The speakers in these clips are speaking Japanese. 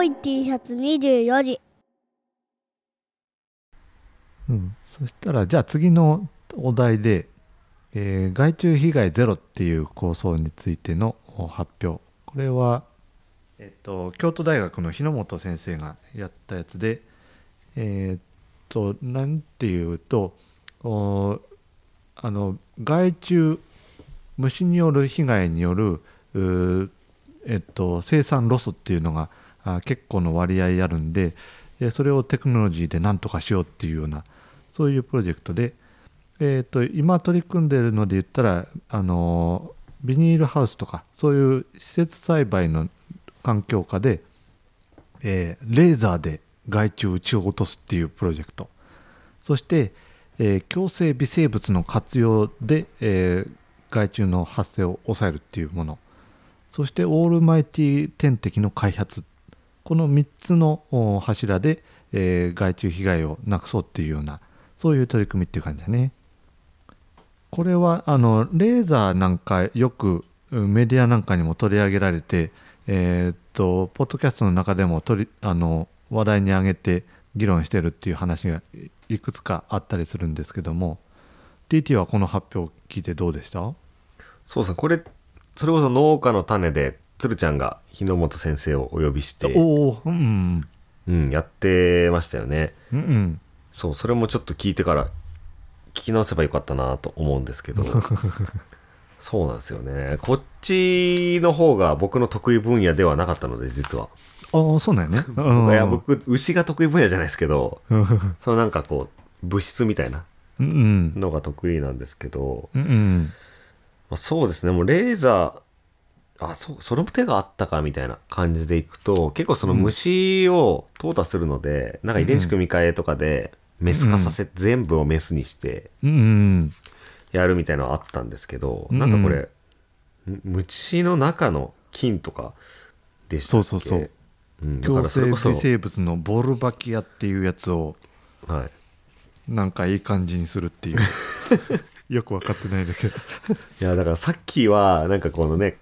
青い T シャツ24時。うん、そしたらじゃあ次のお題で、えー害虫被害ゼロっていう構想についての発表。これは、えっと、京都大学の日野本先生がやったやつでえーっとなんていうとおあの害虫虫による被害によるえっと、生産ロスっていうのがあ結構の割合あるんでえそれをテクノロジーで何とかしようっていうようなそういうプロジェクトで、えー、と今取り組んでいるので言ったら、あのビニールハウスとかそういう施設栽培の環境下で、えーレーザーで害虫を撃ち落とすっていうプロジェクト。そして、えー共生微生物の活用で、えー害虫の発生を抑えるっていうもの。そしてオールマイティ天敵の開発。っこの3つの柱で、えー害虫被害をなくそうっていうようなそういう取り組みっていう感じだね。これはあのレーザーなんかよくメディアなんかにも取り上げられてえーっとポッドキャストの中でも取りあの話題に上げて議論してるっていう話がいいくつかあったりするんですけども DT はこの発表を聞いてどうでした？そうですね。これそれこそ農家の種で鶴ちゃんが日野本先生をお呼びして、うんうん、やってましたよね。うんうん。そうそれもちょっと聞いてから聞き直せばよかったなと思うんですけど。そうなんですよね。こっちの方が僕の得意分野ではなかったので実は。ああそうなんやね。うん。いや僕牛が得意分野じゃないですけど そのなんかこう物質みたいなのが得意なんですけど、うんうん。まあ、そうですね。もうレーザーあそうその手があったかみたいな感じでいくと結構その虫を淘汰するので、なんか遺伝子組み換えとかでメス化させ、全部をメスにしてうんうんやるみたいなのはあったんですけど、うんなんかこれむ虫の中の菌とかでしたっけ？そうそうそう、うん、だからそれこそ微生物のボルバキアっていうやつをはい。なんかいい感じにするっていう。よく分かってないんだけ。どいやだからさっきはなんかこのね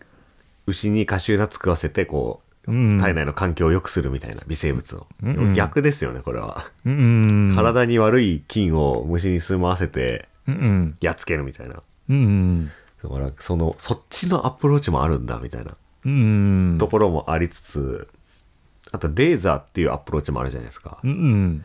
牛にカシューナッツ食わせてこううん。体内の環境を良くするみたいな微生物を、うんうん。逆ですよねこれは、うんうん体に悪い菌を虫に住まわせてうんうん。やっつけるみたいな。うんうん。だからそのそっちのアプローチもあるんだみたいな。うんところもありつつあとレーザーっていうアプローチもあるじゃないですか。うんうん。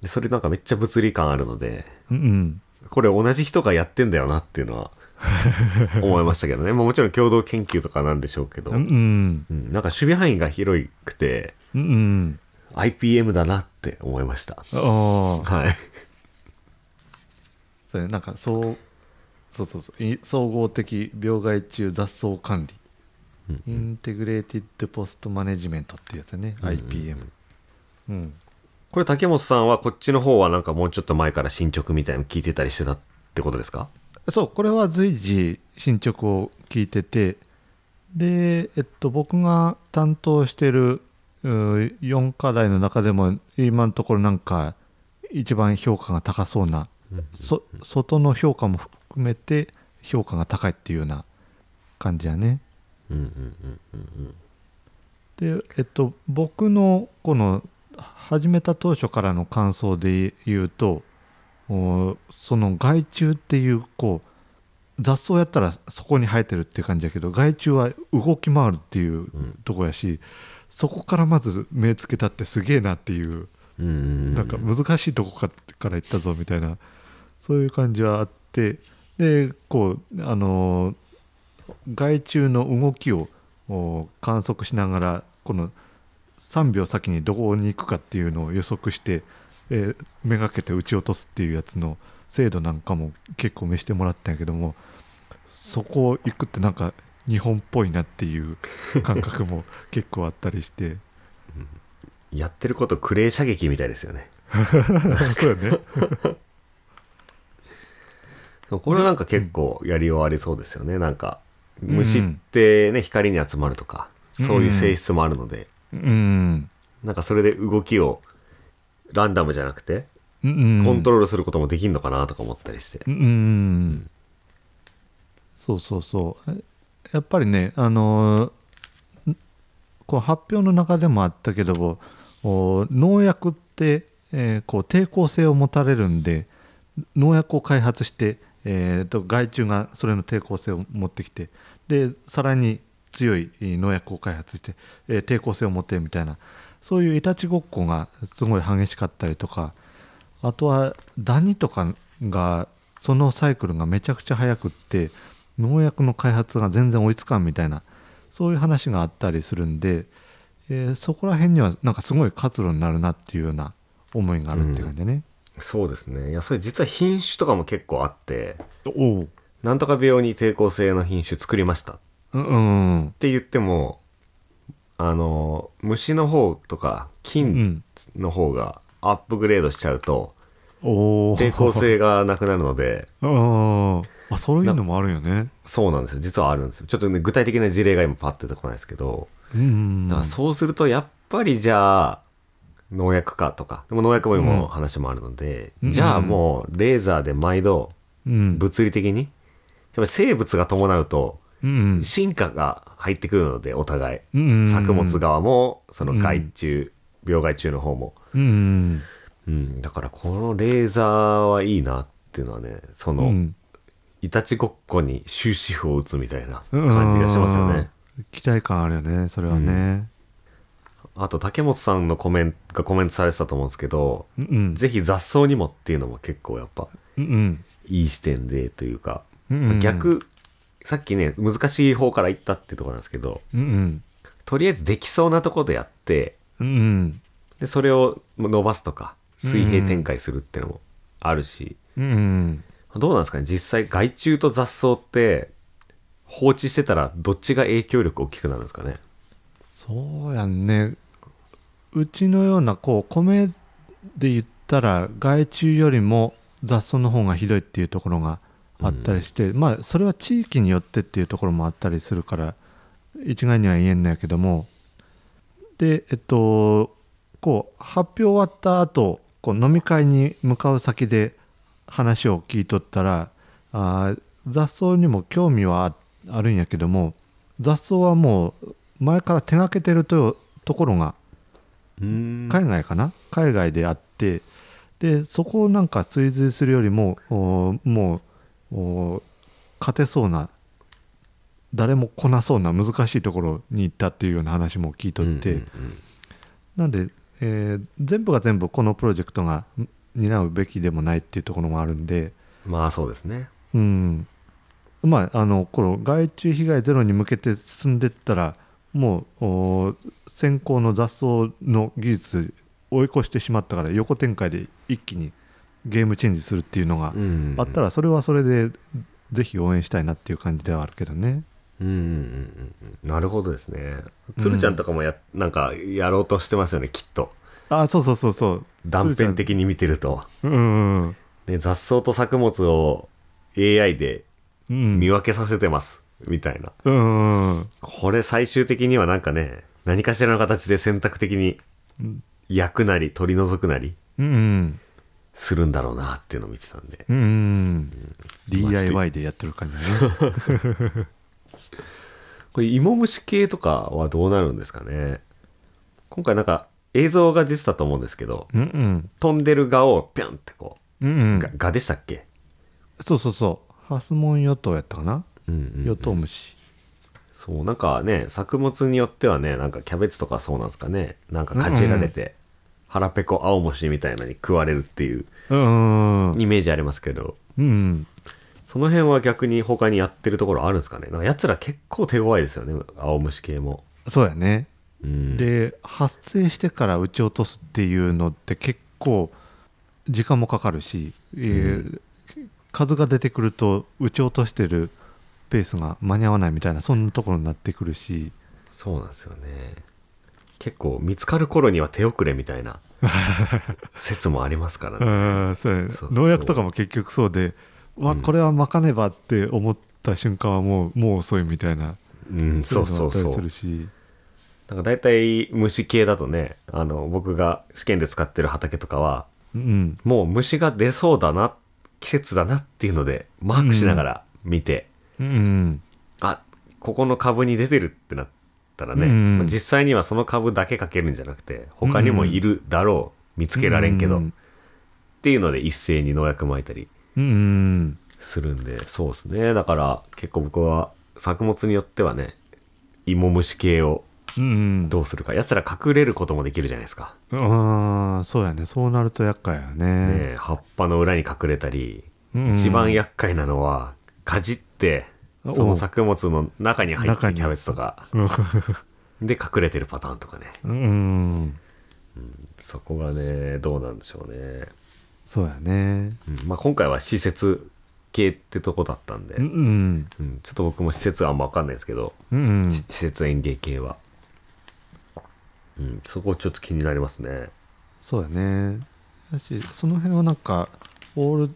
でそれなんかめっちゃ物理感あるのでうん。これ同じ人がやってんだよなっていうのは 思いましたけどね、まあ、もちろん共同研究とかなんでしょうけど、うんうん。うん、なんか守備範囲が広くてうんうん。IPM だなって思いました。ああ。はい。そうねなんかそうそうそうそう。い総合的病害虫雑草管理。うん。 integrated pest management っていうやつだね、うんうん IPM うん。これ竹本さんはこっちの方はなんかもうちょっと前から進捗みたいなの聞いてたりしてたってことですか？そうこれは随時進捗を聞いててで、えっと、僕が担当してる4課題の中でも今のところなんか一番評価が高そうなそ外の評価も含めて評価が高いっていうような感じやね。でえっと僕のこの始めた当初からの感想で言うとおその害虫っていうこう雑草やったらそこに生えてるっていう感じだけど害虫は動き回るっていううん。とこやしそこからまず目つけたってすげえなっていううんうんなんか難しいとこかから行ったぞみたいなそういう感じはあってでこうあの害虫の動きをお観測しながらこの3秒先にどこに行くかっていうのを予測して、えーめがけて撃ち落とすっていうやつの精度なんかも結構見せてもらったんやけどもそこ行くってなんか日本っぽいなっていう感覚も結構あったりして。やってることクレー射撃みたいですよね。そうよね。これはなんか結構やり終わりそうですよね。なんか虫ってね光に集まるとかそういう性質もあるので、うん。なんかそれで動きをランダムじゃなくてうんコントロールすることもできるのかなとか思ったりして、うんうんそうそうそう。えやっぱりねあのーんこう発表の中でもあったけどもお農薬って、えーこう抵抗性を持たれるんで農薬を開発して、えーと害虫がそれの抵抗性を持ってきてでさらに強いえー農薬を開発して、えー抵抗性を持ってみたいなそういういたちごっこがすごい激しかったりとかあとはダニとかがそのサイクルがめちゃくちゃ速くって農薬の開発が全然追いつかんみたいなそういう話があったりするんで、えーそこら辺にはなんかすごい活路になるなっていうような思いがあるっていう感じでね。そうですね。いやそれ実は品種とかも結構あっておう。なんとか病に抵抗性の品種作りました。っうんうん。て言ってもあの虫の方とかう菌ん。の方がアップグレードしちゃうと抵抗性がなくなるのでうんあそういうのもあるよね。そうなんですよ。実はあるんですよ。ちょっとね具体的な事例が今パッと出てこないですけどうんだからそうするとやっぱりじゃあ農薬かとかでも農薬もうん今話もあるので、うん。じゃあもうレーザーで毎度うん。物理的にやっぱり生物が伴うとうん進化が入ってくるのでお互い。うん作物側もその害虫、病害虫の方も、うんうん、だからこのレーザーはいいなっていうのはねその、うん。いたちごっこに終止符を打つみたいな感じがしますよね。うん期待感あるよねそれはね。あと竹本さんのコメントがコメントされてたと思うんですけど、うんうん。ぜひ雑草にもっていうのも結構やっぱうんいい視点でというか、うんうん。逆さっきね難しい方から言ったってところなんですけどうんうん。とりあえずできそうなところでやってうんうん。でそれを伸ばすとか水平展開するっていうのもあるし、うんどうなんですかね実際害虫と雑草って放置してたらどっちが影響力大きくなるんですかね？そうやんね。うちのようなこう米で言ったら害虫よりも雑草の方がひどいっていうところがあったりして、まあそれは地域によってっていうところもあったりするから一概には言えんのやけども。でえっとこう発表終わった後こう飲み会に向かう先で話を聞いとったらあー雑草にも興味はああるんやけども雑草はもう前から手がけてるとところがうん。海外かな？海外であってでそこをなんか追随するよりもおもうお勝てそうな誰も来なそうな難しいところに行ったっていうような話も聞いとって、なんで、えー全部が全部このプロジェクトがん担うべきでもないっていうところもあるんで、うんまあそうですね。うん、まああのこの害虫被害ゼロに向けて進んでったらもうお先行の雑草の技術追い越してしまったから横展開で一気にゲームチェンジするっていうのがうん。あったらそれはそれでぜひ応援したいなっていう感じではあるけどね。うんうんうんうん。なるほどですね。鶴ちゃんとかもや、なんかやろうとしてますよねきっと。あそうそうそうそう。断片的に見てると、うんうんね、雑草と作物を AI でうん。見分けさせてます、みたいな。うんうんこれ最終的にはなんかね何かしらの形で選択的に焼くなり取り除くなり。うんうんするんだろうなっていうのを見てたんで。うんうん DIY でやってる感じね。これ芋虫系とかはどうなるんですかね。今回なんか映像が出てたと思うんですけどうんうん。飛んでる蛾をピョンってこうんうう、ん。が蛾でしたっけ？そうそうそう。ハスモンヨトウやったかな？うんうんうん。ヨトウムシそうなんかね作物によってはねなんかキャベツとかそうなんですかね。なんかかじられて、腹ペコ青虫みたいなのに食われるっていううんうんイメージありますけど。うんその辺は逆に他にやってるところあるんですかね？なんか奴ら結構手強いですよね青虫系も、そうやね。うん、で発生してから撃ち落とすっていうのって結構時間もかかるし、えー数が出てくると撃ち落としてるペースが間に合わないみたいなそんなところになってくるし。そうなんですよね結構見つかる頃には手遅れみたいな 説もありますからうねんそうやね。そう。農薬とかも結局そうでわこれはまかねばって思った瞬間はもうもう遅いみたいな。うんそうそうそう。るし。なんか大体虫系だとねあの僕が試験で使ってる畑とかはうん。もう虫が出そうだな季節だなっていうのでマークしながら見て、うん。あここの株に出てるってなっったらね、うんまあ実際にはその株だけかけるんじゃなくて他にもいるだろう見つけられんけど、うんっていうので一斉に農薬撒いたりうんうん。するんでそうですね。だから結構僕は作物によってはね芋虫系をうんどうするか。やつら隠れることもできるじゃないですか、うんそうやね。そうなると厄介やね。ねえ葉っぱの裏に隠れたり、うん一番厄介なのはかじっておその作物の中に入ってるキャベツとか。で隠れてるパターンとかね。うん。そこがねどうなんでしょうね、そうやね。うん。まあ、今回は施設系ってとこだったんで、うんうん。うん。ちょっと僕も施設はあんま分かんないですけど、うんし施設園芸系は、うん、そこちょっと気になりますね。そうやね。だしその辺はなんかオール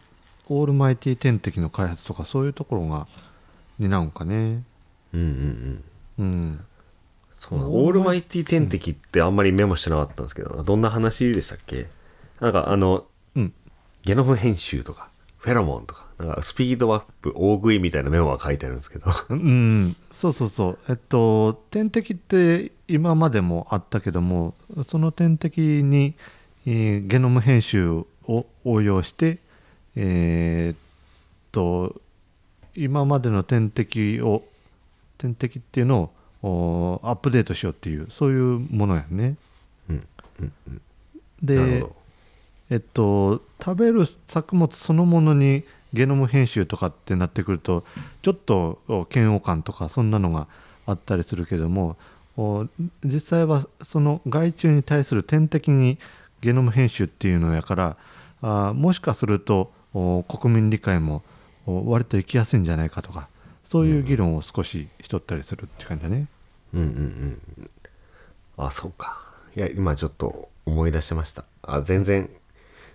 オールマイティ天敵の開発とかそういうところが担うんかね。うんうんうん。うん。そうなの。オールマイティ天敵ってあんまりメモしてなかったんですけど、どんな話でしたっけ？なんかあのうん。ゲノム編集とかフェロモンとかなんかスピードアップ大食いみたいなメモが書いてあるんですけど。うん。そうそうそう。えっと天敵って今までもあったけどもその天敵に、えーゲノム編集を応用してえーっと今までの天敵を天敵っていうのをおアップデートしようっていうそういうものやね。うんうんうん。でえっと食べる作物そのものにゲノム編集とかってなってくるとちょっとお嫌悪感とかそんなのがあったりするけどもお実際はその害虫に対する天敵にゲノム編集っていうのやからあもしかするとお国民理解もお割と行きやすいんじゃないかとかそういう議論を少ししとったりするって感じだね。うんうんうん。あそうか。いや今ちょっと思い出しました。あ全然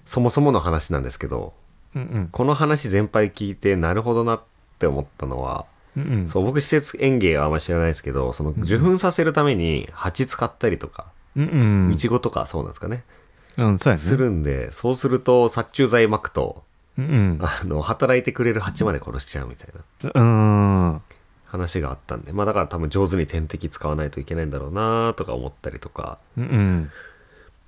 そもそもの話なんですけどうんうん。この話全般聞いてなるほどなって思ったのはうんうん。そう僕施設園芸はあんまり知らないですけどその受粉させるために蜂使ったりとかうんうん。いちごとかそうなんですかね、うんそうやね。するんでそうすると殺虫剤撒くとうん。うんあの働いてくれる蜂まで殺しちゃうみたいな。うん話があったんで。まあだから多分上手に点滴使わないといけないんだろうなとか思ったりとか、うんうん。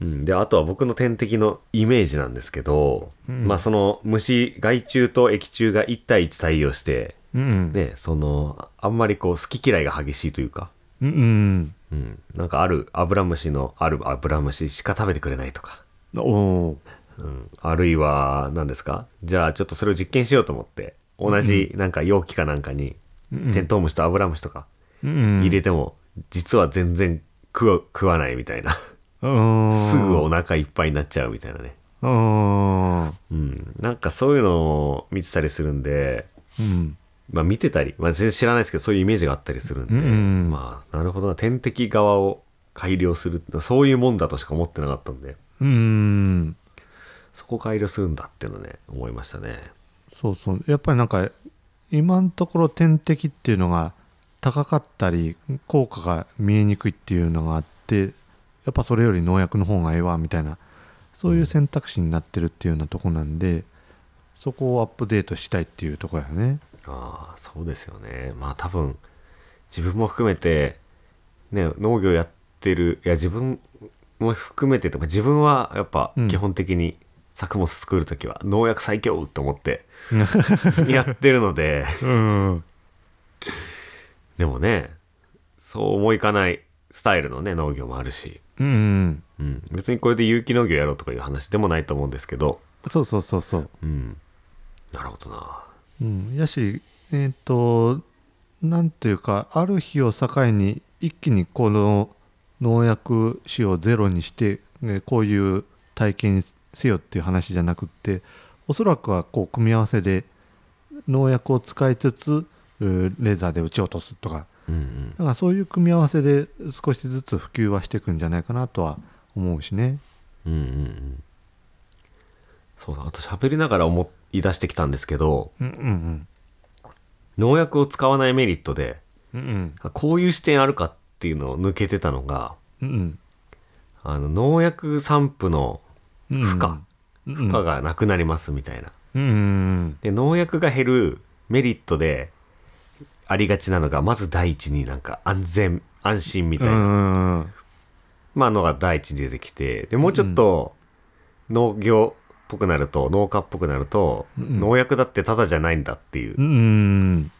うん、であとは僕の点滴のイメージなんですけど、うん。まあその虫害虫と液虫が1対1対応してうんねそのあんまりこう好き嫌いが激しいというか。うんうん。うん、なんかあるアブラムシのあるアブラムシしか食べてくれないとか、おおうん、あるいは何ですか？じゃあちょっとそれを実験しようと思って同じなんか容器かなんかにうんテントウムシとアブラムシとかうん入れても実は全然食わ食わないみたいな。うん。すぐお腹いっぱいになっちゃうみたいなね。うん。うん。なんかそういうのを見てたりするんでうん。まあ見てたり、まあ、全然知らないですけどそういうイメージがあったりするんで、うんまあなるほどな。天敵側を改良するそういうもんだとしか思ってなかったんで。うんそこ改良するんだっていうのね思いましたね。そうそう。やっぱりなんか今のところ天敵っていうのが高かったり効果が見えにくいっていうのがあってやっぱそれより農薬の方がええわみたいなそういう選択肢になってるっていうようなとこなんでそこをアップデートしたいっていうところやね。ああそうですよね。まあ多分自分も含めてね農業やってるいや自分も含めてとか自分はやっぱうん。基本的に作物作る時は農薬最強と思って やってるので。うん。でもねそう思いかないスタイルのね農業もあるし、うんうん、別にこれで有機農業やろうとかいう話でもないと思うんですけど、そうそうそうそう。うん、なるほどな。うん、やしえっ、となんていうかある日を境に一気にこの農薬使用ゼロにして、ね、こういう体験せよっていう話じゃなくっておそらくはこう組み合わせで農薬を使いつつレーザーで撃ち落とすとか。うんうん。だからそういう組み合わせで少しずつ普及はしていくんじゃないかなとは思うしね。うんうんうん。そうだあと喋りながら思い出してきたんですけどうんうん農薬を使わないメリットでうんうん。あこういう視点あるかっていうのを抜けてたのがうんあの農薬散布のうん負荷。うん。負荷がなくなりますみたいな。で農薬が減るメリットでありがちなのがまず第一になんか安全安心みうたいな、ん。まあのが第一に出てきてでもうちょっと農業っぽくなると農家っぽくなると、うん。農薬だってただじゃないんだっていううん。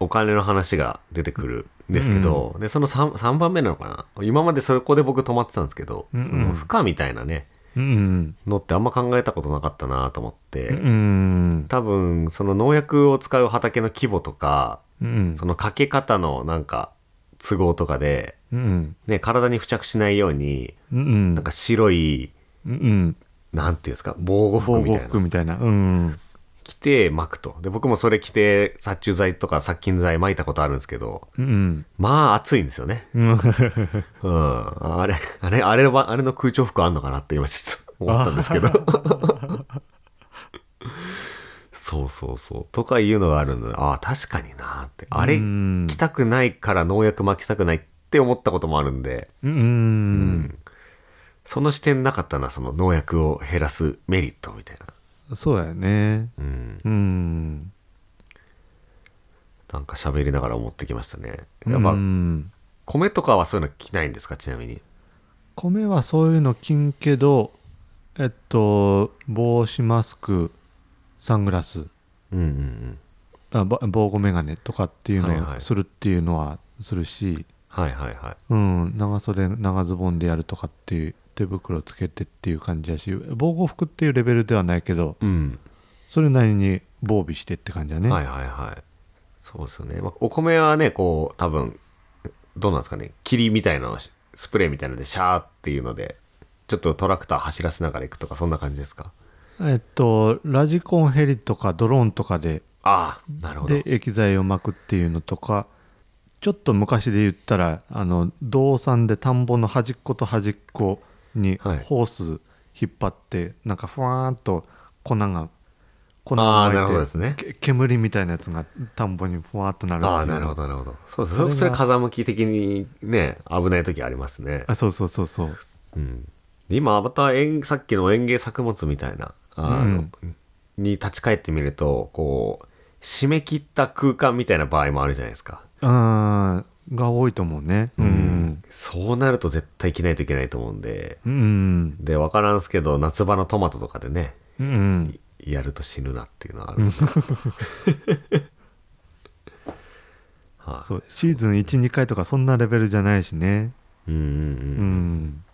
お金の話が出てくるんですけど、でその 3, 3番目なのかな。今までそこで僕止まってたんですけど、その負荷みたいなねうんのってあんま考えたことなかったなと思って、うん多分その農薬を使う畑の規模とかうんそのかけ方のなんか都合とかで、うんね、体に付着しないようにうんなんか白いうんなんていうんですか防護服みたいな。服みたいな。うん着て巻くと。で僕もそれ着て殺虫剤とか殺菌剤巻いたことあるんですけどうんまあ暑いんですよね。うん。うんあれあれあれはあれの空調服あんのかなって今ちょっと 思ったんですけど。そうそうそう。とかいうのがあるのでああ確かになって。あれうん着たくないから農薬巻きたくないって思ったこともあるんで。うん。その視点なかったなその農薬を減らすメリットみたいなそうやね。うん。うん。なんか喋りながら思ってきましたね。うやっぱん米とかはそういうの着ないんですか？ちなみに。米はそういうの金けどえっと帽子マスクサングラス。うんうんうん。あば防護メガネとかっていうはいはい。のをするっていうのはするし、はいはいはい。うん、長袖長ズボンでやるとかっていう手袋つけてっていう感じやし防護服っていうレベルではないけどうん。それなりに防備してって感じだね、はいはいはい。そうですよね、まあ、お米はねこう多分どうなんですかね。霧みたいなのスプレーみたいなのでシャーっていうのでちょっとトラクター走らせながら行くとかそんな感じですか？えっとラジコンヘリとかドローンとかでああなるほど。で液剤をまくっていうのとかちょっと昔で言ったらあの道産で田んぼの端っこと端っこにはい。ホース引っ張って、なんかふわーんと粉が粉が巻いてね。け煙みたいなやつが田んぼにふわーっとなるああなるほどなるほど。そうですそれがそれ風向き的にね危ない時ありますね。あそうそうそうそう。うん。で今また園さっきの園芸作物みたいなあの、に立ち返ってみるとこう締め切った空間みたいな場合もあるじゃないですか。あーが多いと思うね。うん。そうなると絶対着ないといけないと思うんで。うん。で分からんすけど夏場のトマトとかでねうんやると死ぬなっていうのはある はい。そうシーズン12回とかそんなレベルじゃないしね。うんうんうんうん。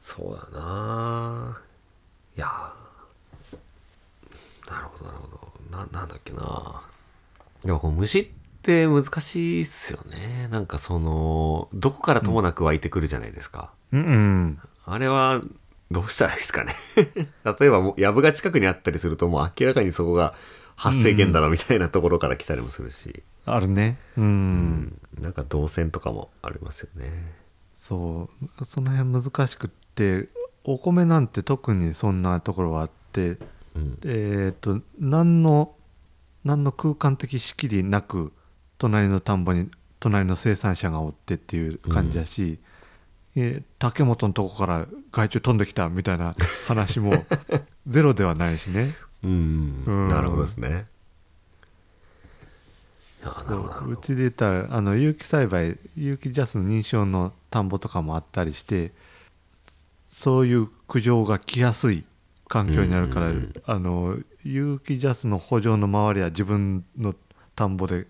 そうだな。いや。ーなるほどなるほど。ななんだっけな。でもこう虫って難しいっすよね。なんかそのどこからともなく湧いてくるじゃないですか、うんうん。あれはどうしたらいいですかね。例えばもう藪が近くにあったりするともう明らかにそこが発生源だろみたいなところから来たりもするし、あるね。うん。なんか動線とかもありますよね。そう。その辺難しくってお米なんて特にそんなところはあってうん。えっ、と何の何の空間的仕切りなく隣の田んぼに隣の生産者がおってっていう感じだし、えー竹本のとこから害虫飛んできたみたいな 話もゼロではないしね。うん、うん。なるほどですね。うちで言ったらあの有機栽培有機ジャスの認証の田んぼとかもあったりしてそういう苦情が来やすい環境になるから、うんうんうん。あの有機ジャスの補助の周りは自分の田んぼで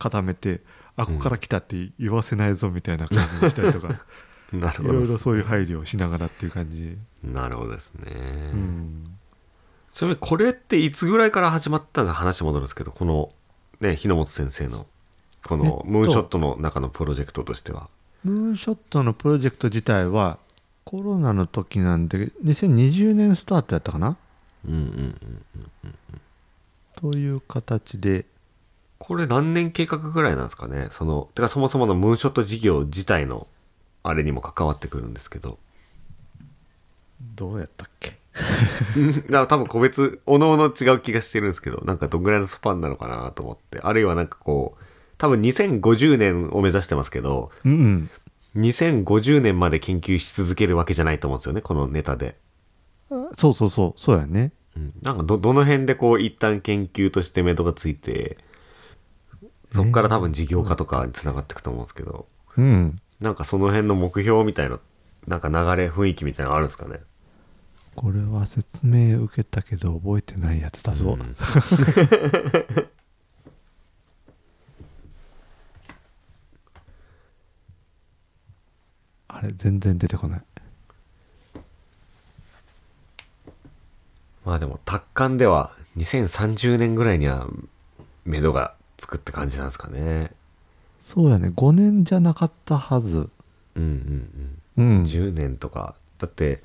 固めてあここから来たって言わせないぞみたいな感じにしたりとか、なるいろいろほどですそういう配慮をしながらっていう感じ、なるほどですね、うん、ちなみにこれっていつぐらいから始まったんですか？話戻るんですけどこのね日野本先生のこのえっとムーンショットの中のプロジェクトとしては、ムーンショットのプロジェクト自体はコロナの時なんで2020年スタートやったかな？うんうんうん。という形でこれ何年計画ぐらいなんですかね？そのてかそもそものムーンショット事業自体のあれにも関わってくるんですけど。どうやったっけ？だから多分個別おのおの違う気がしてるんですけどなんかどんぐらいのスパンなのかなと思って。あるいはなんかこう多分2050年を目指してますけどうんうん。2050年まで研究し続けるわけじゃないと思うんですよねこのネタで、そうそうそう。そうやね。うん、なんかどどの辺でこう一旦研究として目処がついてそっから多分事業化とかにつながっていくと思うんですけど、うん。なんかその辺の目標みたいななんか流れ雰囲気みたいなのあるんですかね？これは説明受けたけど覚えてないやつだぞ、うん。あれ全然出てこない。まあでも達観では2030年ぐらいには目処がつくって感じなんですかね。そうやね。5年じゃなかったはず。うんうんうん。うん。10年とか。だって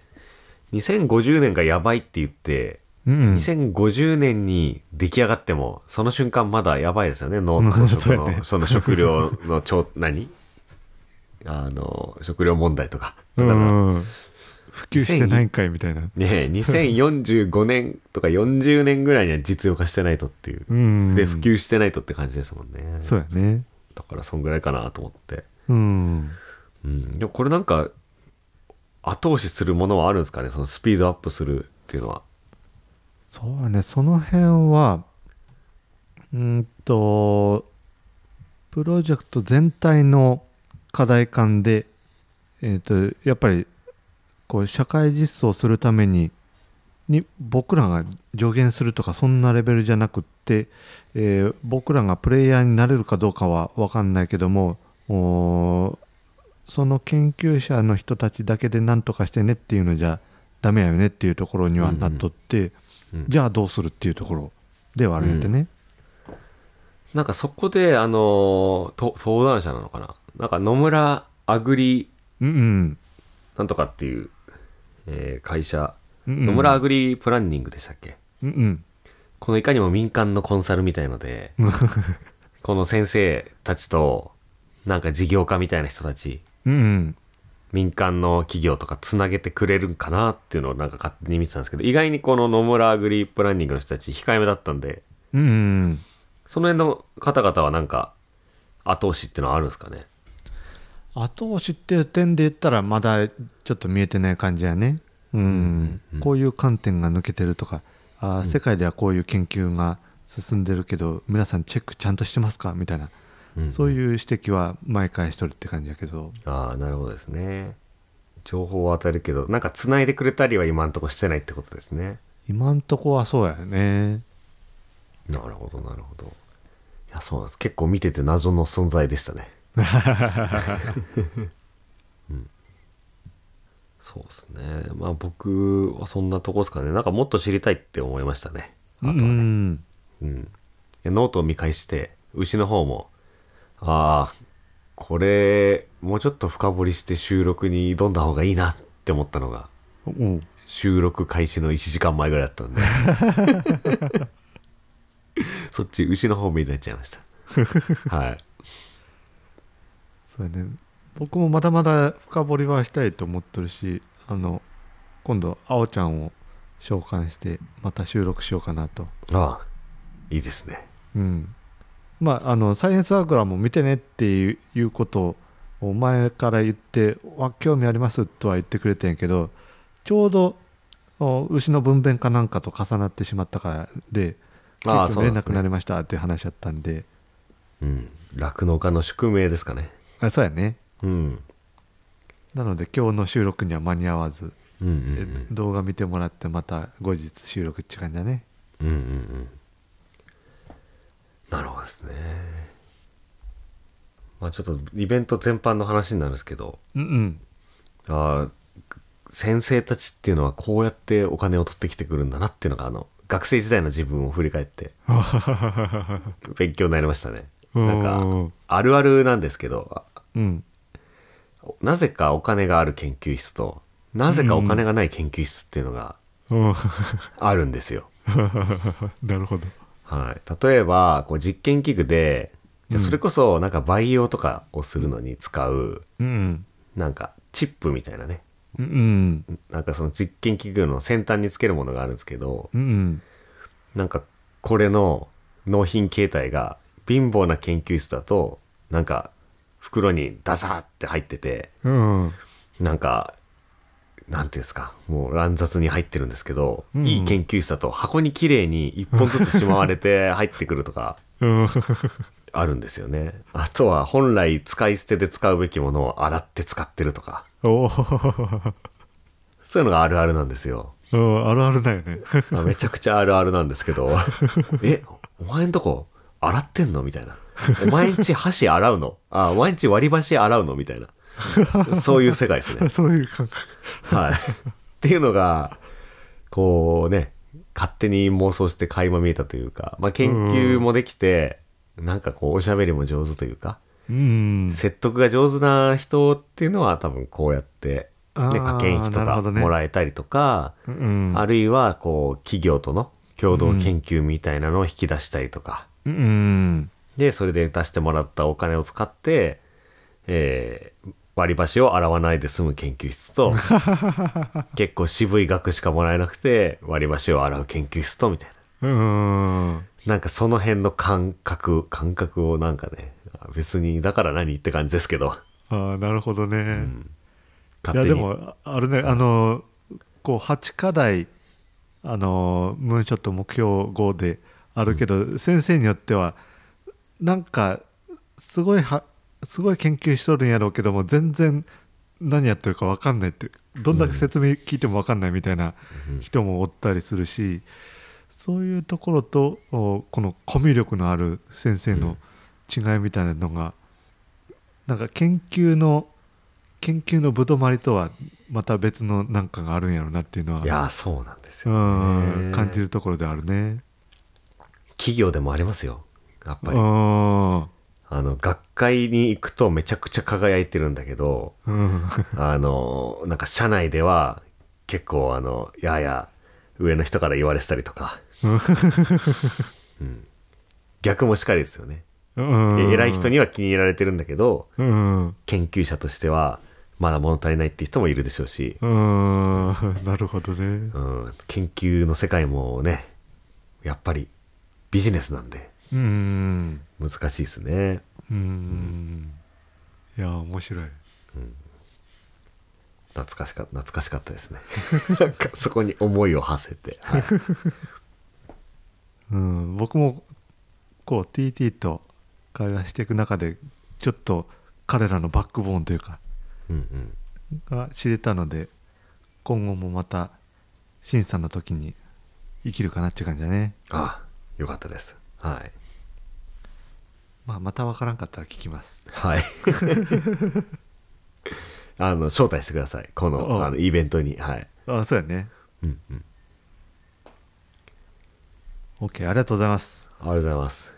2050年がやばいって言ってうん2050年に出来上がってもその瞬間まだやばいですよね。脳とうん食そうやね。のその食料のちょ何？あの食料問題とか。だうからん普及してないんかいみたいな。ねえ2045年とか40年ぐらいには実用化してないとっていう。うん。で普及してないとって感じですもんね。そうやね。だからそんぐらいかなと思って。うん。うん。でもこれなんか後押しするものはあるんですかね？そのスピードアップするっていうのは。そうやね。その辺はうーんとプロジェクト全体の課題感で、えー、とやっぱりこう社会実装するためにに僕らが助言するとかそんなレベルじゃなくって、えー僕らがプレイヤーになれるかどうかは分かんないけどもその研究者の人たちだけで何とかしてねっていうのじゃダメやよねっていうところにはなっとって、うん。じゃあどうするっていうところではあるんやってね。なんかそこであのと登壇者なのかな。なんか野村アグリうんうん。なんとかっていう、えー会社、野村アグリプランニングでしたっけ？うんうん。このいかにも民間のコンサルみたいので この先生たちとなんか事業家みたいな人たちうんうん。民間の企業とかつなげてくれるんかなっていうのをなんか勝手に見てたんですけど意外にこの野村アグリプランニングの人たち控えめだったんでうんうんその辺の方々はなんか後押しっていうのはあるんですかね？後押しっていう点で言ったらまだちょっと見えてない感じやね。うん。こういう観点が抜けてるとかあー、世界ではこういう研究が進んでるけど皆さんチェックちゃんとしてますか？みたいな、うんそういう指摘は毎回しとるって感じやけど。ああなるほどですね。情報を与えるけどなんか繋いでくれたりは今んとこしてないってことですね。今んとこはそうやね。なるほどなるほど。いやそうなんです。結構見てて謎の存在でしたねうん。そうですね。まあ僕はそんなとこですかね。なんかもっと知りたいって思いましたね。あとはね。うん。うん、ノートを見返して牛の方もああこれもうちょっと深掘りして収録に挑んだ方がいいなって思ったのがおう。収録開始の1時間前ぐらいだったんで。そっち牛の方目になっちゃいました。はいそうやね。僕もまだまだ深掘りはしたいと思ってるしあの今度あおちゃんを召喚してまた収録しようかなと。ああいいですね。うん。まああのサイエンスアグラも見てねっていうことを前から言って「わ興味あります」とは言ってくれてんやけどちょうどお牛の分娩かなんかと重なってしまったからでああ結構見れなくなりましたっていう話だったんで。うん。酪農家の宿命ですかねあそうやね。うん。なので今日の収録には間に合わずうんうんえ動画見てもらってまた後日収録って感じだね。うんうんうん。うんなるほどですね。まあちょっとイベント全般の話になるんですけど。うんあー先生たちっていうのはこうやってお金を取ってきてくるんだなっていうのがあの学生時代の自分を振り返ってう ん勉強になりましたね。うんなんかあるあるなんですけどあうん。なぜかお金がある研究室となぜかお金がない研究室っていうのがうん。あるんですよ、なるほど。はい、例えばこう実験器具でじゃあそれこそなんか培養とかをするのに使ううん。なんかチップみたいなね。うん。なんかその実験器具の先端につけるものがあるんですけどうん。なんかこれの納品形態が貧乏な研究室だとなんか袋にダサーって入っててうん。なんかなんていうんですかもう乱雑に入ってるんですけど、うん。いい研究室だと箱に綺麗に一本ずつしまわれて 入ってくるとかうん。あるんですよね。あとは本来使い捨てで使うべきものを洗って使ってるとか、そういうのがあるあるなんですよ。あるあるだよね。まあめちゃくちゃあるあるなんですけど、え、お前んとこ洗ってんの？みたいな。お前んち箸洗うのあ、お前んち割り箸洗うの？みたいな。そういう世界ですね。そういう感覚はい。っていうのが、こうね、勝手に妄想して垣間見えたというか、まあ研究もできて、なんかこうおしゃべりも上手というか、うん説得が上手な人っていうのは多分こうやって、ね、あー科研費とかもらえたりとか、うんあるいはこう企業との共同研究みたいなのを引き出したりとか、うんでそれで出してもらったお金を使って、えー割り箸を洗わないで済む研究室と 結構渋い額しかもらえなくて割り箸を洗う研究室とみたいうんななんかその辺の感覚感覚をなんかね別にだから何って感じですけど。ああなるほどね、い勝手にやでもあれねあのこう8課題あのムーンショット目標5であるけど、先生によってはなんかすごいはすごい研究しとるんやろうけども全然何やってるか分かんないってどんだけ説明聞いても分かんないみたいな人もおったりするし、そういうところとおこのコミュ力のある先生の違いみたいなのが、なんか研究の研究のぶどまりとはまた別のなんかがあるんやろうなっていうのはいやーそうなんですうよ、んね、感じるところであるね。企業でもありますよ。やっぱり。うんあの学会に行くとめちゃくちゃ輝いてるんだけどうん。あの、なんか社内では結構あの、やや上の人から言われてたりとか、うん。逆もしかりですよね。うん。偉い人には気に入られてるんだけど、うん。研究者としてはまだ物足りないっていう人もいるでしょうし、うん。なるほどね。うん、研究の世界もね、やっぱりビジネスなんでうん難しいですね。うんいや面白い。懐かしか懐かしかったですね。なんかそこに思いを馳せて。はいうん、僕もこう TT と会話していく中でちょっと彼らのバックボーンというかうんうんが知れたので今後もまた審査の時に生きるかなっていう感じだね、あよかったです。はい。まあ、また分からんかったら聞きますはい。あの、招待してください。こおの、あの、イベントに。はい。あそうやねうんうん。OK ありがとうございますありがとうございます。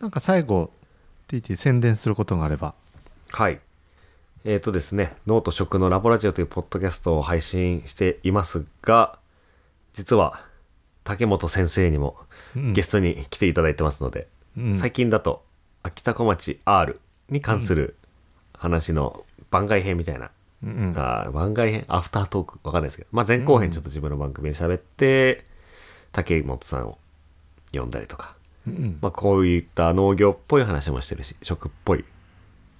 なんか最後 TT 宣伝することがあればはい。えっ、とですね、ノート食のラボラジオというポッドキャストを配信していますが、実は、竹本先生にもうんゲストに来ていただいてますので、うん。最近だと、秋田小町 R に関する話の番外編みたいな、うんあー番外編アフタートークわかんないですけど、まあ、前後編ちょっと自分の番組で喋って、竹本さんを呼んだりとか、うんまあ、こういった農業っぽい話もしてるし食っぽい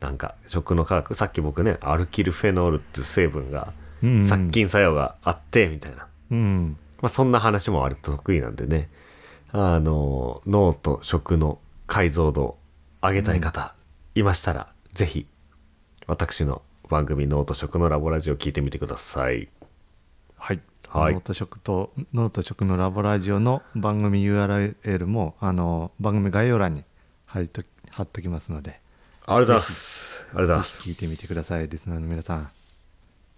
なんか食の科学さっき僕ねアルキルフェノールって成分がうん。殺菌作用があってみたいな、うん。まあ、そんな話も割と得意なんでねあの脳と食の解像度を上げたい方いましたら、ぜひ私の番組農と食のラボラジオ聞いてみてください。はい、はい。ノート食とノート食のラボラジオの番組 URL もあの番組概要欄に貼りと貼っときますのでありがとうございます。ありがとうございます。聞いてみてくださいリスナーの皆さん。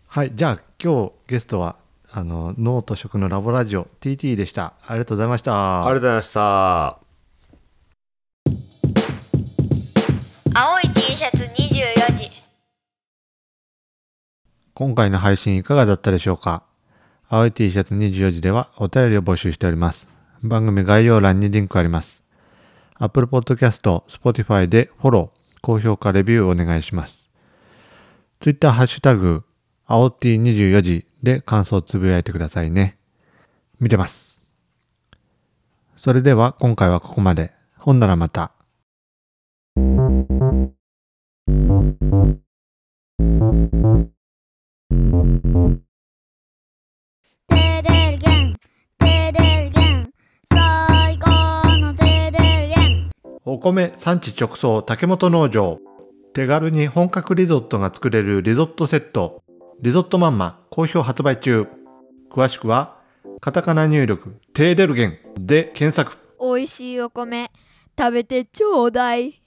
はい。じゃあ今日ゲストはあのノート食のラボラジオ TT でしたありがとうございましたありがとうございました青い T シャツ24時今回の配信いかがだったでしょうか？青い T シャツ24時ではお便りを募集しております。番組概要欄にリンクあります。Apple Podcast、Spotify でフォロー、高評価、レビューお願いします。Twitter ハッシュタグ、青 T24 時で感想をつぶやいてくださいね。見てます。それでは今回はここまで。ほんならまた。お米産地直送竹本農場手軽に本格リゾットが作れるリゾットセットリゾットマンマ好評発売中。詳しくはカタカナ入力テーデルゲンで検索。美味しいお米食べてちょうだい。